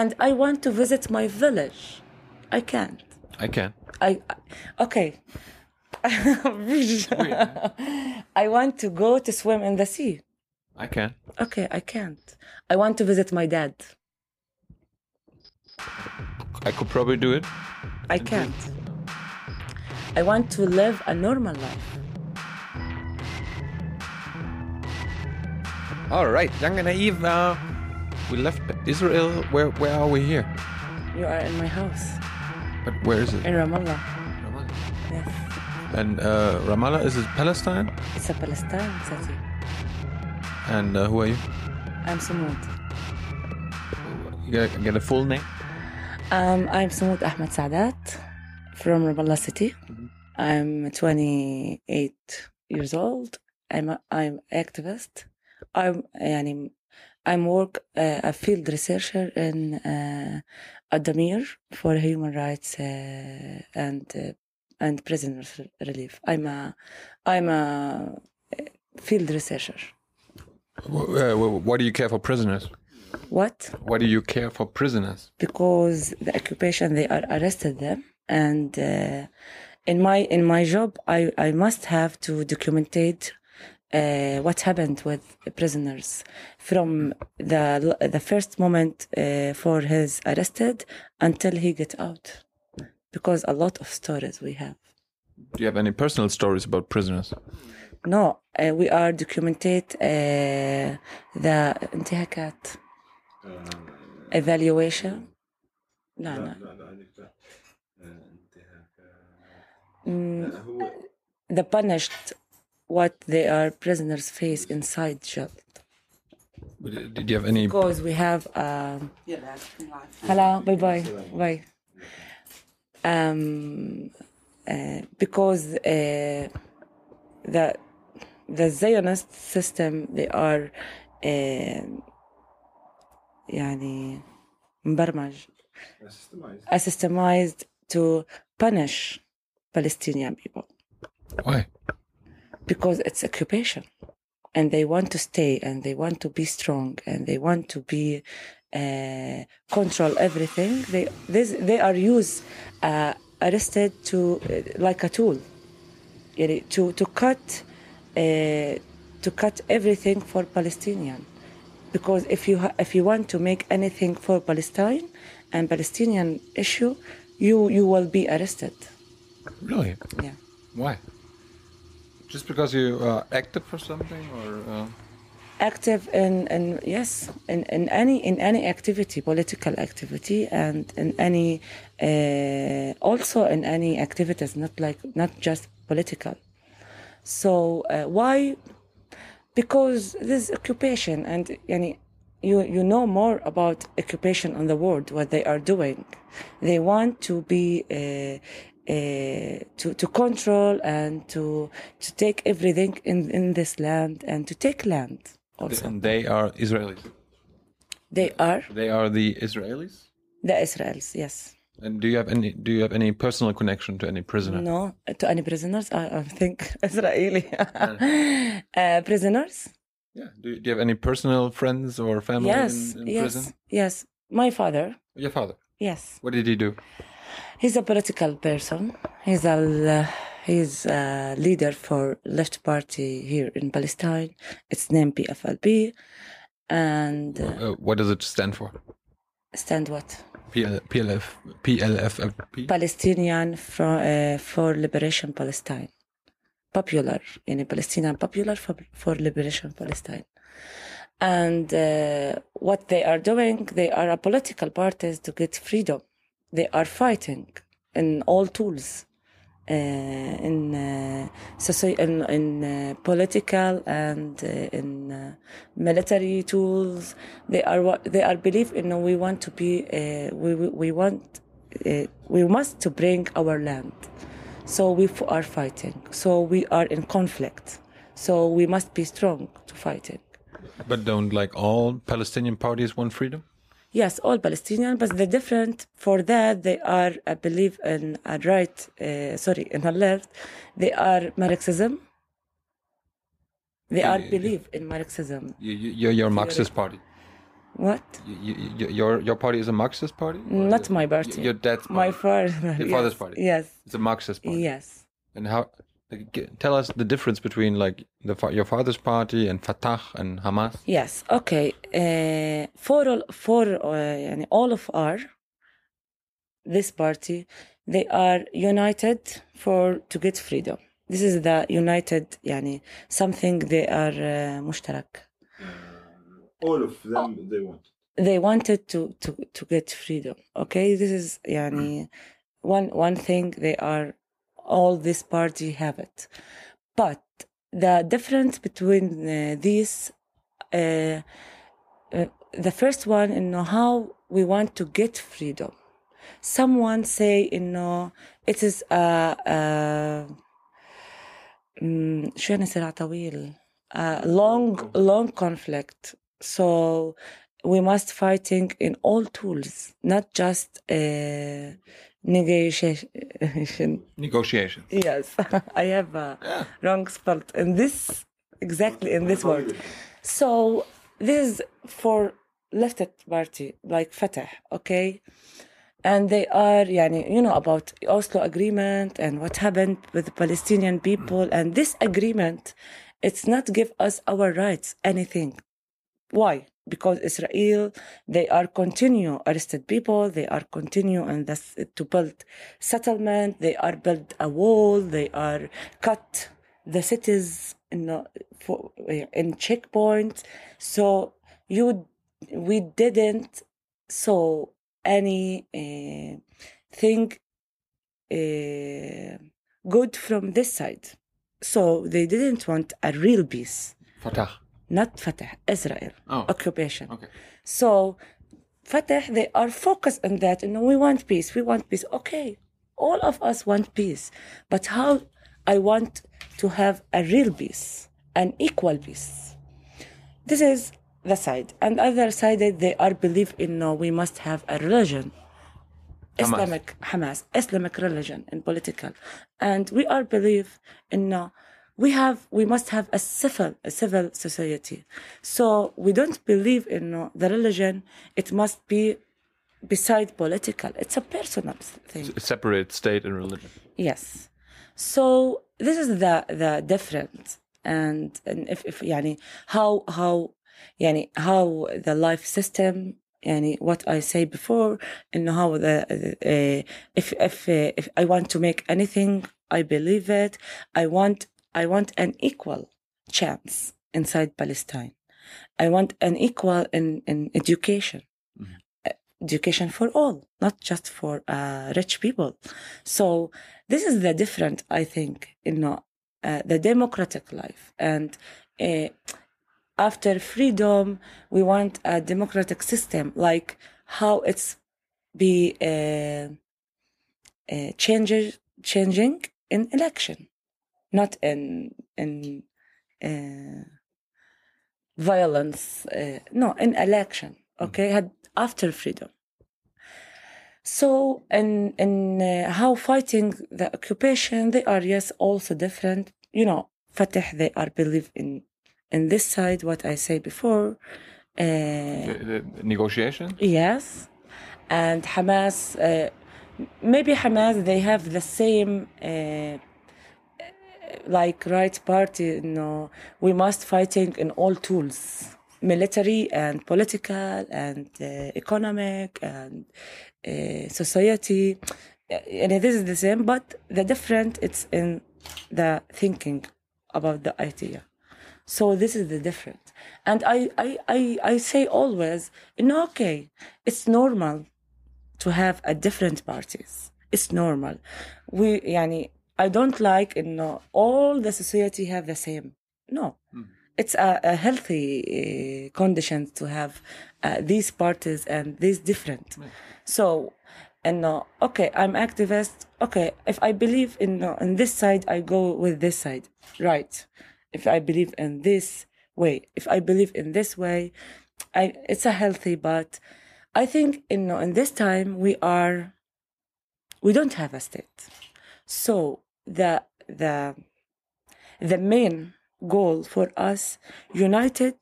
and I want to visit my village. I can't. I can. I okay. I want to go to swim in the sea. I can. Okay, I can't. I want to visit my dad. I could probably do it. I can't. I want to live a normal life. All right, Jung & Naiv. Uh, we left Israel. Where where are we here? You are in my house. But where is it? In Ramallah. Ramallah. Yes. And uh, Ramallah is it Palestine? It's a Palestine city. And uh, who are you? I'm Sumoud. You got, get a full name? Um, I'm Sumoud Ahmad Sa'adat from Ramallah city. Mm-hmm. I'm 28 years old. I'm a, I'm activist. I'm an I'm work uh, a field researcher in uh, Addameer for human rights uh, and uh, and prisoners relief. I'm a I'm a field researcher. Uh, wh- why do you care for prisoners? What? Why do you care for prisoners? because the occupation they are arrested them and uh, in my in my job I, I must have to documentate uh, what happened with the prisoners from the the first moment uh, for his arrested until he get out because a lot of stories we have Do you have any personal stories about prisoners? no uh, we are documentate uh, the انتهاكات evaluation لا لا Mm, the punished what they are prisoners face inside jail Did did you have any? because we have um hello bye bye bye um uh, because uh, the the Zionist system they are uh, يعني مبرمج systemized to punish Palestinian people Why? because it's occupation. And they want to stay and they want to be strong and they want to be uh, control everything. They this, they are used uh, arrested to uh, like a tool. You know, to to cut uh, to cut everything for palestinian. Because if you ha- if you want to make anything for palestine and palestinian issue you you will be arrested. Really? Yeah. Why? Just because you are active for something, or uh, active in, in yes in, in any in any activity political activity and in any uh, also in any activities not like not just political. So uh, why? Because this occupation and yani, you you know more about occupation on the world what they are doing. They want to be uh, to to control and to to take everything in in this land and to take land also and they are Israelis. they are They are the Israelis. the Israelis yes And do you have any? Do you have any personal connection to any prisoner? no to any prisoners I, I think Israeli uh, prisoners Yeah. Do you, do you have any personal friends or family yes in, in yes prison? yes my father Your father. yes What did he do? He's a political person. He's a uh, he's a leader for left party here in Palestine. It's named PFLP, and uh, Uh, what does it stand for? stand what PL, PLF, PLFLP. Palestinian for uh, for Liberation Palestine. Popular in Palestinian popular for, for Liberation Palestine. And uh, what they are doing, they are a political parties to get freedom. They are fighting in all tools, uh, in uh, soci- in, in uh, political and uh, in uh, military tools. They are they are believe in. We want to be. Uh, we we we want. We must to bring our land. So we are fighting. So we are in conflict. So we must be strong to fighting. But don't like all Palestinian parties want freedom? Yes, all Palestinian, but the different for that they are, I believe, in a right. Uh, sorry, in a left, they are Marxism. They are believe in Marxism. You, you, you're your Marxist party. What? You, you, your your party is a Marxist party. Not my party. Your dad's party. My father. Your yes. father's party. Yes. It's a Marxist party. Yes. And how? tell us the difference between like the, your father's party and Fatah and Hamas. Yes. Okay. Uh, for for uh, all of our this party, they are united for to get freedom. This is the united yani something they are uh, mushtarak. Mm, all of them oh. they want. They wanted to to to get freedom. Okay, this is yani mm. one one thing they are all this party have it, but the difference between uh, these. Uh, uh, the first one you know how we want to get freedom someone say you know it is a, a mm, شو يعني صراع طويل a long long conflict so we must fighting in all tools not just uh, negotiation Negotiation. yes i have a wrong spelled in this exactly in this word so this is for leftist party like Fatah, okay? And they are, yani, you know, about Oslo agreement and what happened with the Palestinian people. And this agreement, it's not give us our rights, anything. Why? Because Israel, they are continue arrested people. They are continue and that's to build settlement. They are build a wall. They are cut the cities in in checkpoints. So you, we didn't saw any uh, thing uh, good from this side. So they didn't want a real peace, Fatah. Not Fatah, Israel Oh. occupation. Okay. So Fatah, they are focused on that. And we want peace. We want peace. Okay, all of us want peace, but how I want to have a real peace, an equal peace. This is the side, and other side they are believe in no, we must have a religion. Islamic Hamas, Islamic religion and political, and we are believe in no, we have we must have a civil a civil society. So we don't believe in no, the religion. It must be beside political. It's a personal thing. Separate state and religion. Yes. So this is the the difference and and if if يعني how how يعني how the life system يعني what I say before and how the uh, if if uh, if I want to make anything I believe it I want I want an equal chance inside Palestine I want an equal in in education education for all, not just for uh, rich people. So this is the different, I think, you know, uh, the democratic life. And uh, after freedom, we want a democratic system, like how it's be uh, uh, changes changing in election, not in in uh, violence. Uh, no, in election. Okay, had after freedom. So, in and uh, how fighting the occupation, they are yes also different. You know, Fatah, they are believe in in this side. What I say before, uh, The, the negotiation. yes, and Hamas. Uh, maybe Hamas they have the same. Uh, like right party you know we must fighting in all tools military and political and uh, economic and uh, society. And this is the same but the different it's in the thinking about the idea. So this is the difference and i i i, I say always no okay it's normal to have a different parties. It's normal. We yani I don't like you know all the society have the same. No. It's a, a healthy uh, condition to have uh, these parties and these different. So and no okay i'm activist. Okay if i believe in no, in this side i go with this side. Right. If i believe in this way if i believe in this way I, it's a healthy but i think in no, in this time we are we don't have a state. So the the the main goal for us united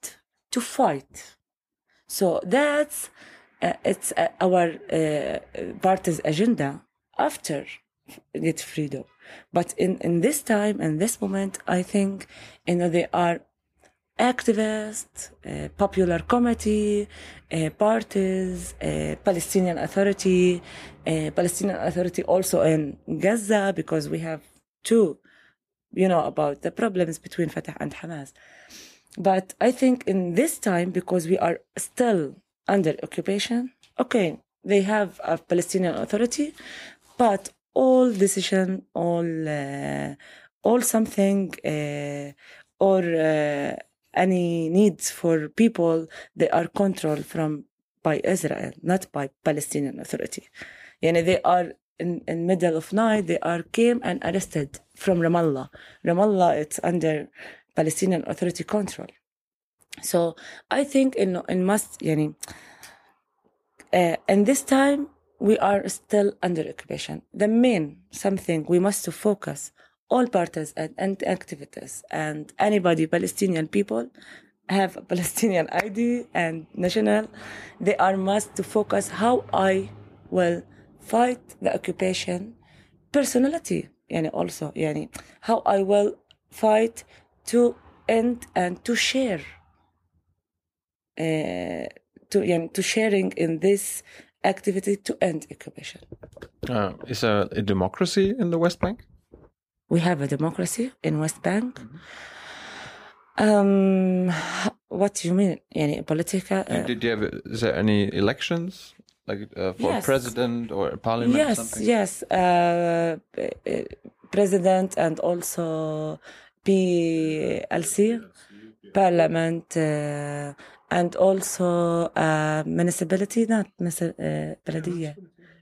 to fight So that's uh, it's uh, our uh, party's agenda after get freedom. But in, in this time and this moment, I think you know they are activists, uh, popular committee, uh, parties, uh, Palestinian Authority, uh, Palestinian Authority also in Gaza because we have two, you know, about the problems between Fatah and Hamas. But I think in this time, because we are still under occupation, okay, they have a Palestinian Authority, but all decision, all, uh, all something, uh, or uh, any needs for people, they are controlled from by Israel, not by Palestinian Authority. Yani they are in, in middle of night, they are came and arrested from Ramallah. Ramallah, it's under Palestinian Authority control. So I think in, in must, yani, uh, in this time, we are still under occupation. The main something we must to focus all parties and, and activities and anybody Palestinian people have a Palestinian ID and national. They are must to focus how I will fight the occupation personality يعني also يعني how I will fight to end and to share uh, to يعني to sharing in this activity to end occupation. Uh, is a, a democracy in the West Bank? We have a democracy in West Bank. Um, what do you mean? يعني political? uh, Did you have? Is there any elections like uh, for Yes. a president or a parliament? or yes, something? yes. Uh, uh, president and also PLC, parliament, uh, and also uh, municipality, not municip- uh, بلدية.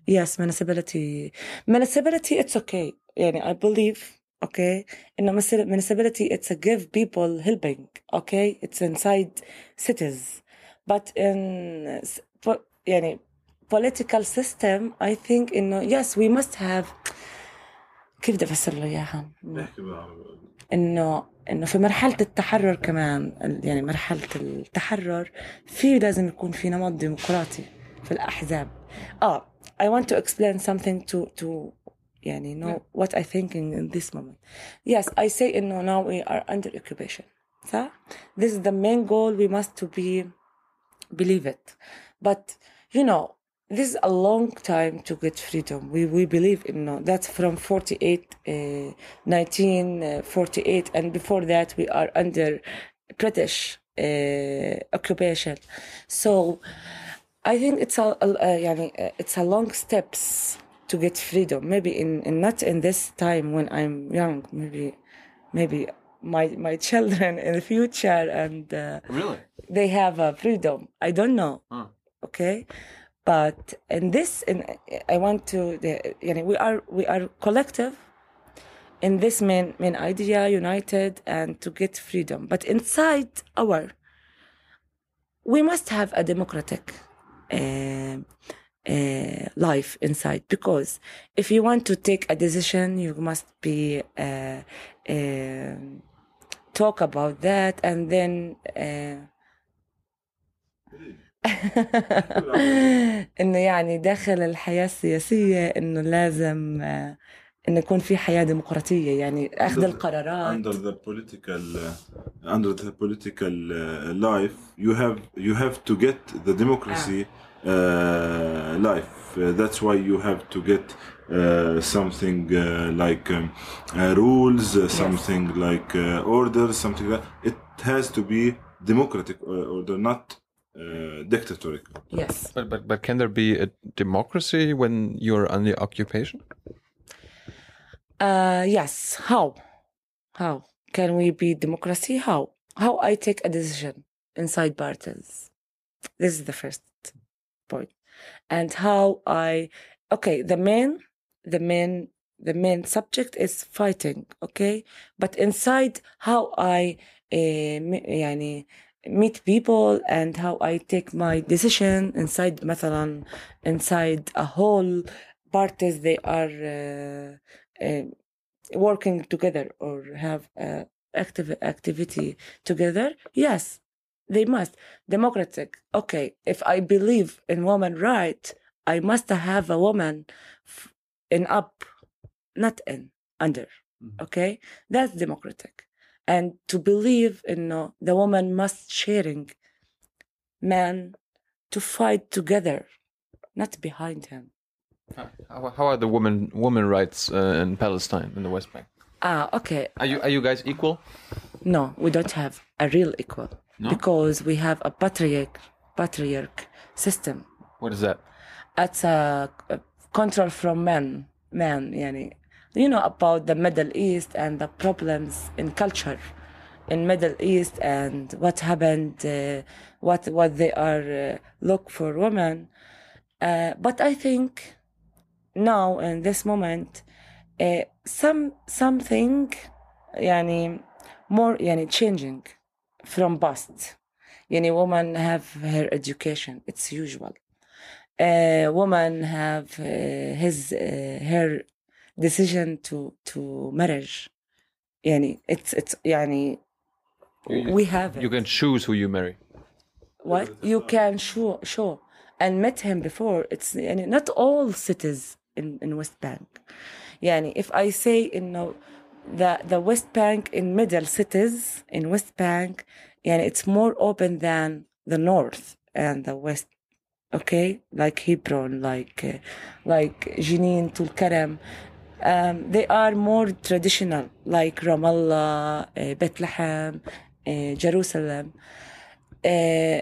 Yes, municipality. Municipality, it's okay. يعني I believe, okay, إنه municip- municipality, it's a give people helping, okay? It's inside cities. But in, s- po- يعني political system, I think إنه yes, we must have كيف بدي أفسر له إياها؟ احكي بالعربي انه انه في مرحله التحرر كمان ال- يعني مرحله التحرر في لازم يكون في نمط ديمقراطي في الاحزاب اه I want to explain something to to يعني know what I thinking in this moment yes I say انه now we are under occupation صح this is the main goal we must to be believe it but you know this is a long time to get freedom. We, we believe in no. That's from 48, uh, 1948. Uh, and before that, we are under British uh, occupation. So I think it's a, uh, it's a long steps to get freedom. Maybe in, in not in this time when I'm young, maybe, maybe my my children in the future and uh, really they have uh, freedom i don't know huh. okay but in this, in I want to. The, you know, we are we are collective in this main main idea, united, and to get freedom. But inside our, we must have a democratic. Uh, uh, life inside because if you want to take a decision you must be uh, uh, talk about that and then uh, انه يعني داخل الحياة السياسيه انه لازم آه، انه يكون في حياه ديمقراطيه يعني اخذ القرارات under the political uh, under the political uh, life you have you have to get the democracy uh, life Uh, that's why you have to get uh, something uh, like um, uh, rules uh, something like uh, order something like it has to be democratic uh, order not uh, dictatorial yes But, but but can there be a democracy when you're under occupation? uh yes how how can we be democracy how how i take a decision inside parties this is the first point and how i okay the main the main the main subject is fighting okay but inside how i uh, me- يعني meet people and how I take my decision inside مثلا inside a whole parties they are uh, uh, working together or have uh, active activity together yes they must democratic okay if i believe in woman right i must have a woman f- in up not in under Mhm. okay that's democratic and to believe in uh, the woman must sharing man to fight together not behind him How, how are the woman woman rights uh, in Palestine in the West Bank? ah okay Are you are you guys equal? no we don't have a real equal No? because we have a patriarch patriarch system What is that? it's a, a control from men men yani you know about the middle east and the problems in culture in middle east and what happened uh, what what they are uh, look for women. Uh, but i think now in this moment uh, some something yani more yani changing from past. Yani women have her education. It's usual. Uh, woman have uh, his uh, her decision to to marriage يعني it's it's يعني You- we have it. You can choose who you marry. what you can show show and met him before it's يعني not all cities in in West Bank يعني if I say إنه the the West Bank in middle cities in West Bank يعني it's more open than the North and the West okay like Hebron like uh, like Jenin Tulkarem um, they are more traditional like Ramallah uh, Bethlehem uh, Jerusalem. Uh,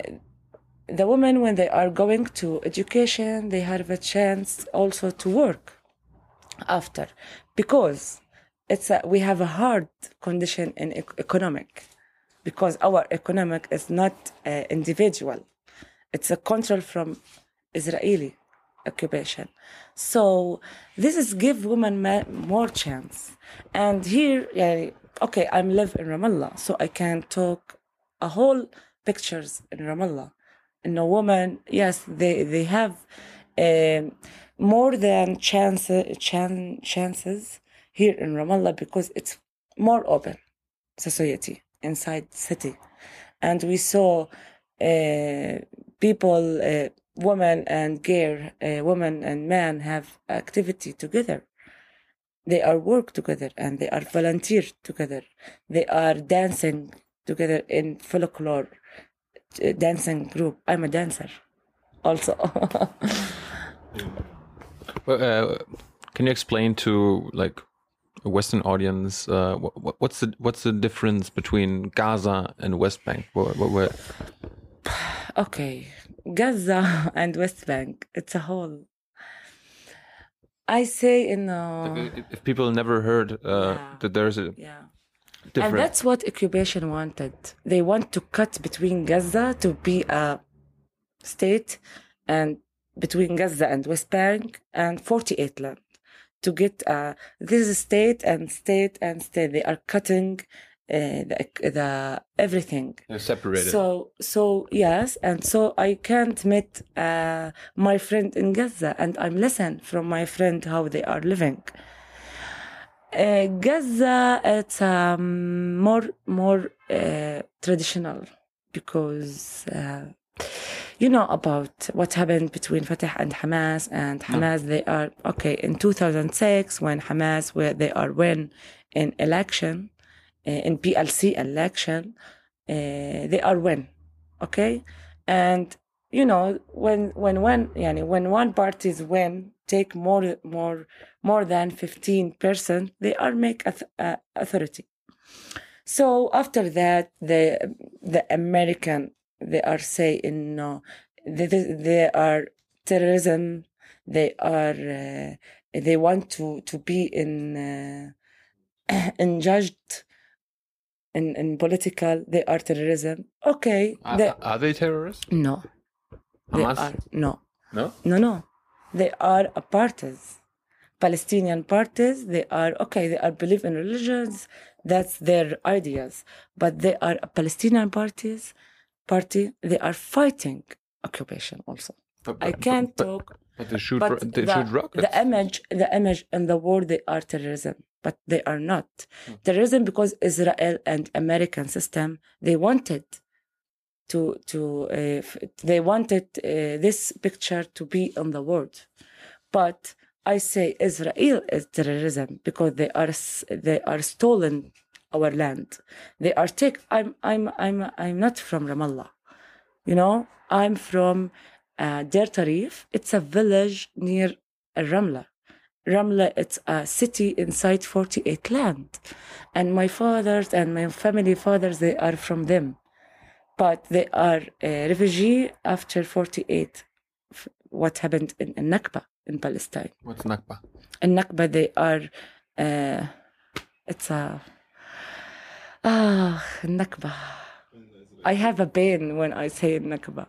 the women when they are going to education they have a chance also to work after. Because it's a, we have a hard condition in ec- economic. Because our economic is not uh, individual. It's a control from israeli occupation. So this is give women more chance. And here yeah, okay i'm live in ramallah so i can talk a whole pictures in ramallah. And a woman yes they they have um, more than chance, chan, chances here in ramallah because it's more open society inside city. And we saw uh, people uh, women and gay uh, women and men have activity together. They are work together and they are volunteer together. They are dancing together in folklore uh, dancing group. I'm a dancer also. Well, uh, can you explain to like a Western audience uh, what, what's the what's the difference between Gaza and West Bank? What, what, okay gaza and west bank it's a whole i say in uh, if- people never heard uh, Yeah. that there's a yeah And that's what occupation wanted. They want to cut between Gaza to be a state and between Gaza and West Bank and 48 land to get uh, this state and state and state. They are cutting uh, the, the everything. They're separated. So so yes, and so I can't meet uh, my friend in Gaza, and I'm listen from my friend how they are living. Uh, Gaza it's um, more more uh, traditional because uh, you know about what happened between Fatah and Hamas and Hamas they are okay in 2006 when Hamas where they are win in election in PLC election uh, they are win okay? And you know when when one yani, when one parties win take more more more than 15 percent they are make uh, authority. So after that the the american they are saying no they, they, they are terrorism they are uh, they want to to be in uh, in judged in, in political they are terrorism okay are, they, are they terrorists? no they Hamas? are no No. no, no. They are a parties. Palestinian parties, they are okay, they are believe in religions, that's their ideas. But they are a Palestinian parties party, they are fighting occupation also. But, I can't but, talk But they shoot. but they the, shoot rockets. the image the image in the world they are terrorism but they are not Hmm. terrorism because israel and american system they wanted to to uh, they wanted uh, this picture to be on the world but i say israel is terrorism because they are they are stolen our land they are take i'm i'm i'm i'm not from ramallah you know i'm from uh, Deir Tarif. it's a village near ramla. Ramla it's a city inside 48 land. And my fathers and my family fathers they are from them. But they are uh, refugee after 48 what happened in, in nakba in palestine. What's Nakba? in nakba they are uh, it's a ah nakba. I have a pain when i say nakba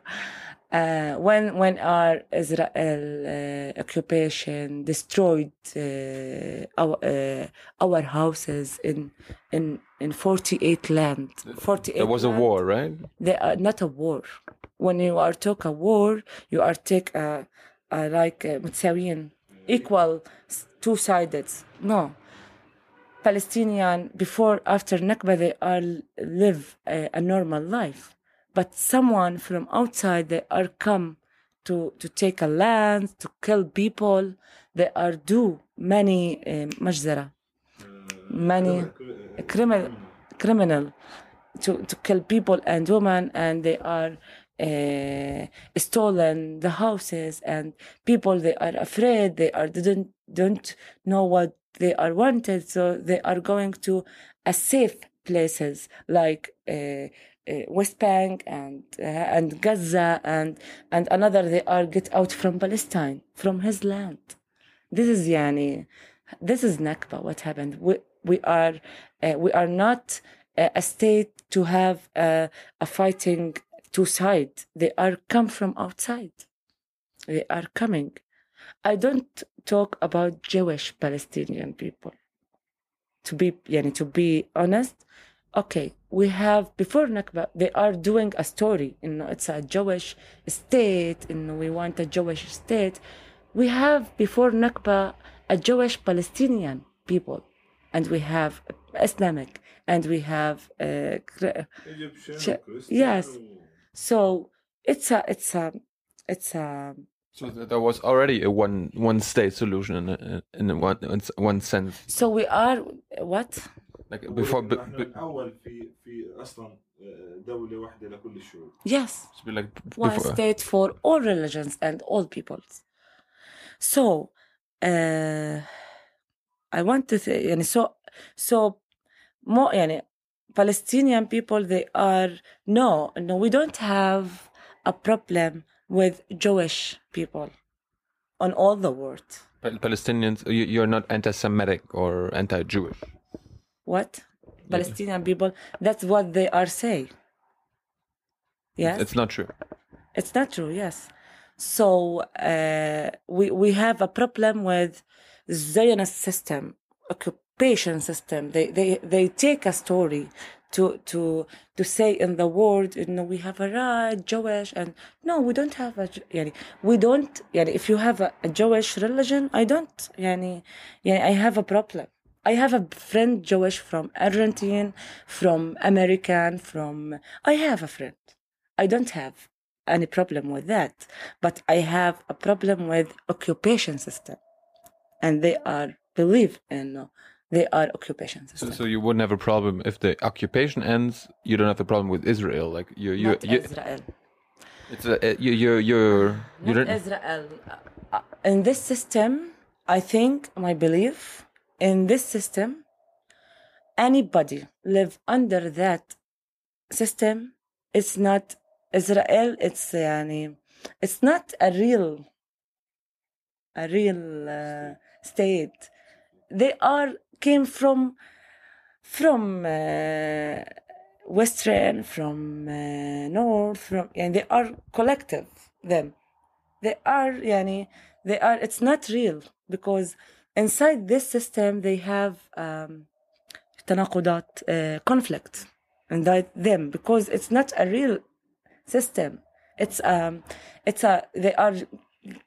uh, when when our Israel uh, occupation destroyed uh, our uh, our houses in in in 48 land 48 There was a land war, right? they are not a war when you are talk a war you are take a, a like uh, متساويين equal two sided no Palestinian before after Nakba they are live a, a normal life but someone from outside they are come to to take a land to kill people. They are do many uh, majzara. Many criminal criminal to, to kill people and women and they are uh, stolen the houses and people they are afraid. They are didn't don't know what they are wanted. So they are going to a safe places like uh, West Bank and uh, and Gaza and and another they are get out from Palestine from his land. This is yani this is Nakba what happened. We we are uh, we are not uh, a state to have uh, a fighting two sides they are come from outside. They are coming. I don't talk about Jewish Palestinian people. To be yani, to be honest okay we have before Nakba they are doing a story you know it's a Jewish state and we want a Jewish state we have before Nakba a Jewish Palestinian people and we have Islamic and we have uh, Egyptian, Christian, yes. so it's a it's a it's a So there was already a one one state solution in a, in a one in one sense. so we are what Like before, b- نحن b- الأول في في أصلا آه، دولة واحدة لكل الشعوب yes to be like b- one before. state for all religions and all peoples. So, uh, I want to say, يعني so so more يعني Palestinian people they are no no we don't have a problem with Jewish people on all the world. Pal- Palestinians, you, you're not anti-Semitic or anti-Jewish. What Palestinian people? That's what they are saying. Yes. It's not true. It's not true, yes. So uh, we we have a problem with Zionist system, occupation system. They they they take a story to to to say in the world, you know, we have a right Jewish and no, we don't have a yani, we don't yani, if you have a, a Jewish religion, I don't yani, yani I have a problem. I have a friend Jewish from Argentine, from American, from I have a friend. I don't have any problem with that, but I have a problem with occupation system, and they are believe in uh, they are occupation So, system. so you wouldn't have a problem if the occupation ends. You don't have a problem with Israel. Like you, you, Not you Israel. it's a, you, you, you Not don't. Israel. Uh, In this system, I think my belief in this system, anybody live under that system, it's not Israel. It's يعني, it's not a real, a real uh, state. They are came from from uh, western, from uh, north, from and they are collective. Them, they are yani, they are. It's not real because inside this system they have um, تناقضات uh, conflict inside them because it's not a real system. It's um, it's a they are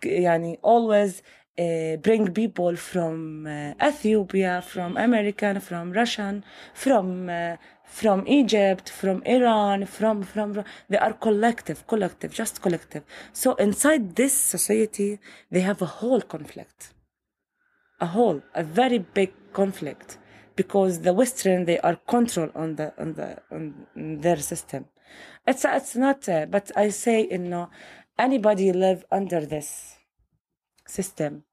يعني always uh, bring people from uh, Ethiopia, from American, from Russian, from uh, from Egypt, from Iran, from, from, from- they are collective, collective, just collective. So inside this society, they have a whole conflict, a whole, a very big conflict, because the Western they are control on the on the on their system. It's it's not, uh, but I say you know, anybody live under this system.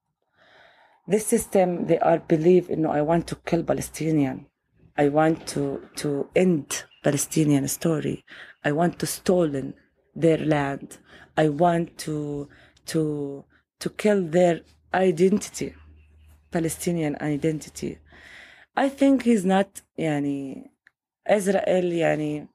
This system they are believe you know I want to kill Palestinian. I want to to end Palestinian story. I want to stolen their land. I want to to to kill their identity, Palestinian identity. I think he's not يعني Israel يعني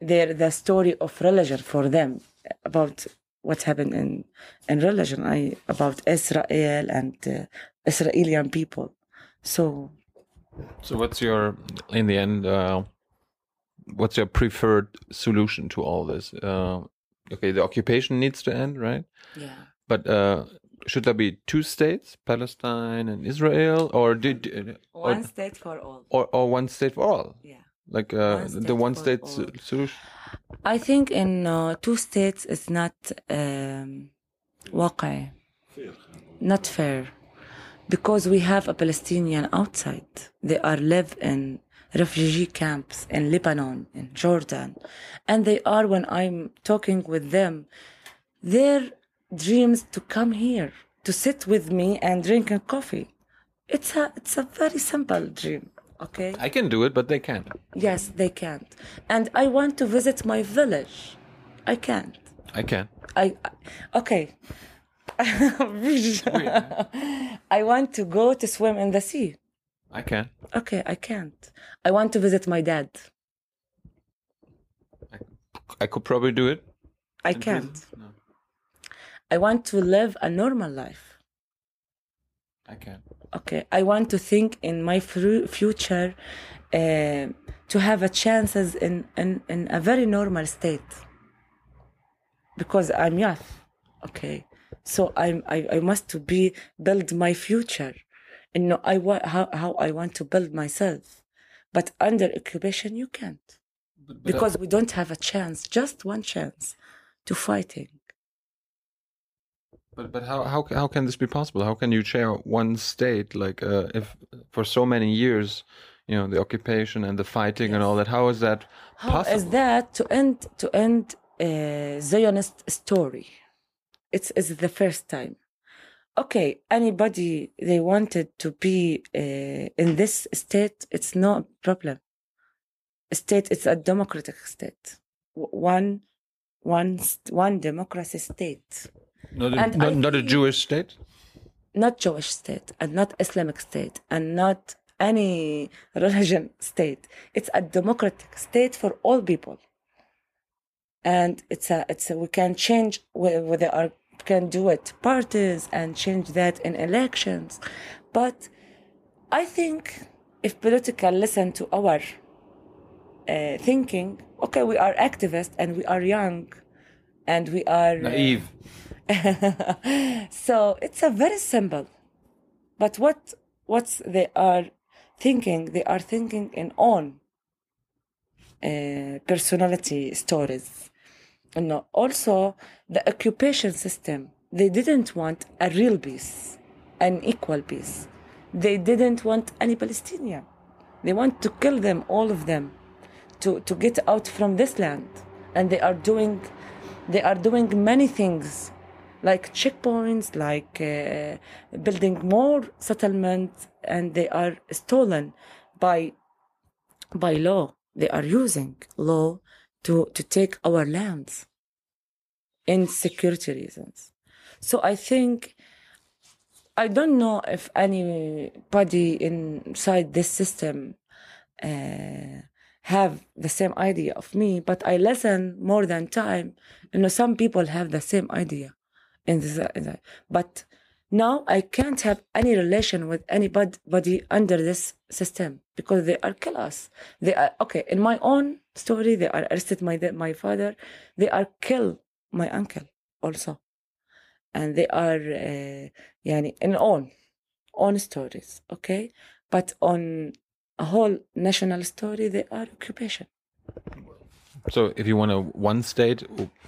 they're the story of religion for them about what happened in in religion I about Israel and uh, Israeli people. So So, what's your, in the end, uh, what's your preferred solution to all this? Uh, okay, the occupation needs to end, right? yeah. But uh, should there be two states, Palestine and Israel, or did or, One state for all. or or one state for all? Yeah. Like uh, One the state one for state all. so- solution. I think in uh, two states it's not um, واقعي, not fair, because we have a Palestinian outside. They are live in refugee camps in Lebanon, in Jordan, and they are when I'm talking with them, their dreams to come here to sit with me and drink a coffee. It's a it's a very simple dream. Okay. I can do it, but they can't. Yes, they can't. And I want to visit my village. I can't. I can. I I- okay. I want to go to swim in the sea. I can. Okay, I can't. I want to visit my dad. I I could probably do it. I can't. I want to live a normal life. Okay. Okay, I want to think in my fru- future uh, to have a chances in, in, in a very normal state because I'm young. Okay, so I'm I, I must to be build my future, and know I wa- how how I want to build myself, but under occupation you can't because we don't have a chance, just one chance, to fighting. But but how how how can this be possible? How can you share one state like uh, if for so many years, you know, the occupation and the fighting and all that? How is that How possible? is that to end to end uh, Zionist story? It's it's the first time. Okay, anybody they wanted to be uh, in this state, it's no problem. A State, it's a democratic state. One, one, one democracy state. Not a, not, not a Jewish state. not Jewish state and not Islamic state and not any religion state. It's a democratic state for all people. And it's a, it's a, we can change whe- whether our can do it parties and change that in elections. But I think if political listen to our uh, thinking, okay, we are activists and we are young and we are uh, Naive. so it's a very simple. But what what's they are thinking they are thinking in own uh, personality stories. Know also the occupation system. They didn't want a real peace an equal peace. They didn't want any palestinian. They want to kill them all of them to, to get out from this land. And they are doing they are doing many things like checkpoints like uh, building more settlements and they are stolen by by law. They are using law to to take our lands in security reasons. So i think I don't know if anybody inside this system uh, have the same idea of me, but I listen more than time. You know, some people have the same idea in the, in the, but now I can't have any relation with anybody under this system because they are kill us. They are okay. In my own story, they are arrested my my father. They are kill my uncle also, and they are uh, yani in own own stories. Okay, but on a whole national story, they are occupation. So, if you want a one state,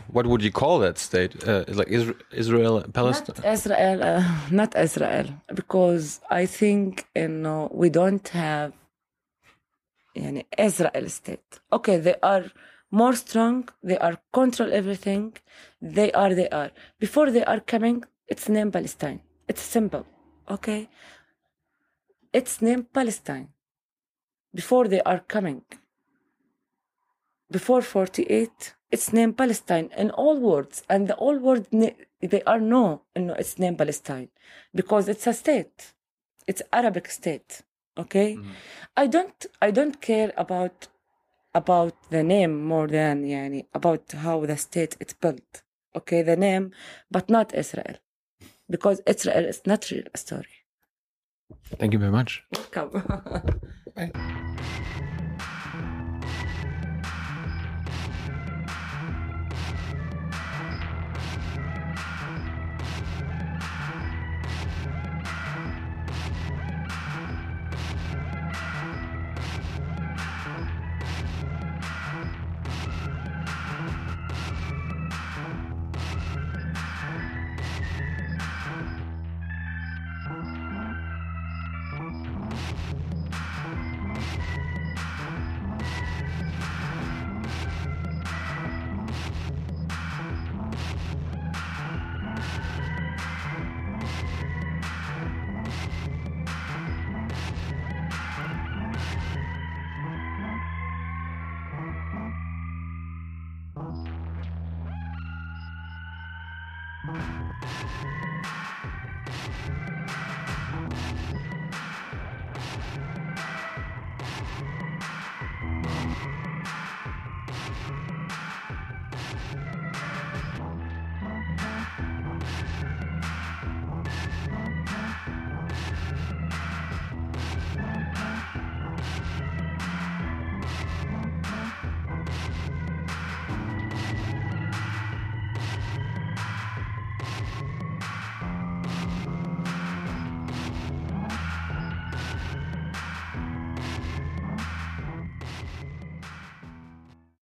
what would you call that state? Uh, like Isra Israel, Palestine? Not Israel, uh, not Israel, because I think you know we don't have yani, Israel state. Okay, they are more strong. They are control everything. They are. They are. Before they are coming, it's named Palestine. It's simple. Okay, it's named Palestine. Before they are coming before 48, it's named Palestine in all words. And the all words, they are no, no, it's named Palestine. Because it's a state. It's Arabic state. Okay? Mm-hmm. I don't, I don't care about, about the name more than, yani, about how the state is built. Okay? The name, but not Israel. Because Israel is not real story. Thank you very much. Welcome.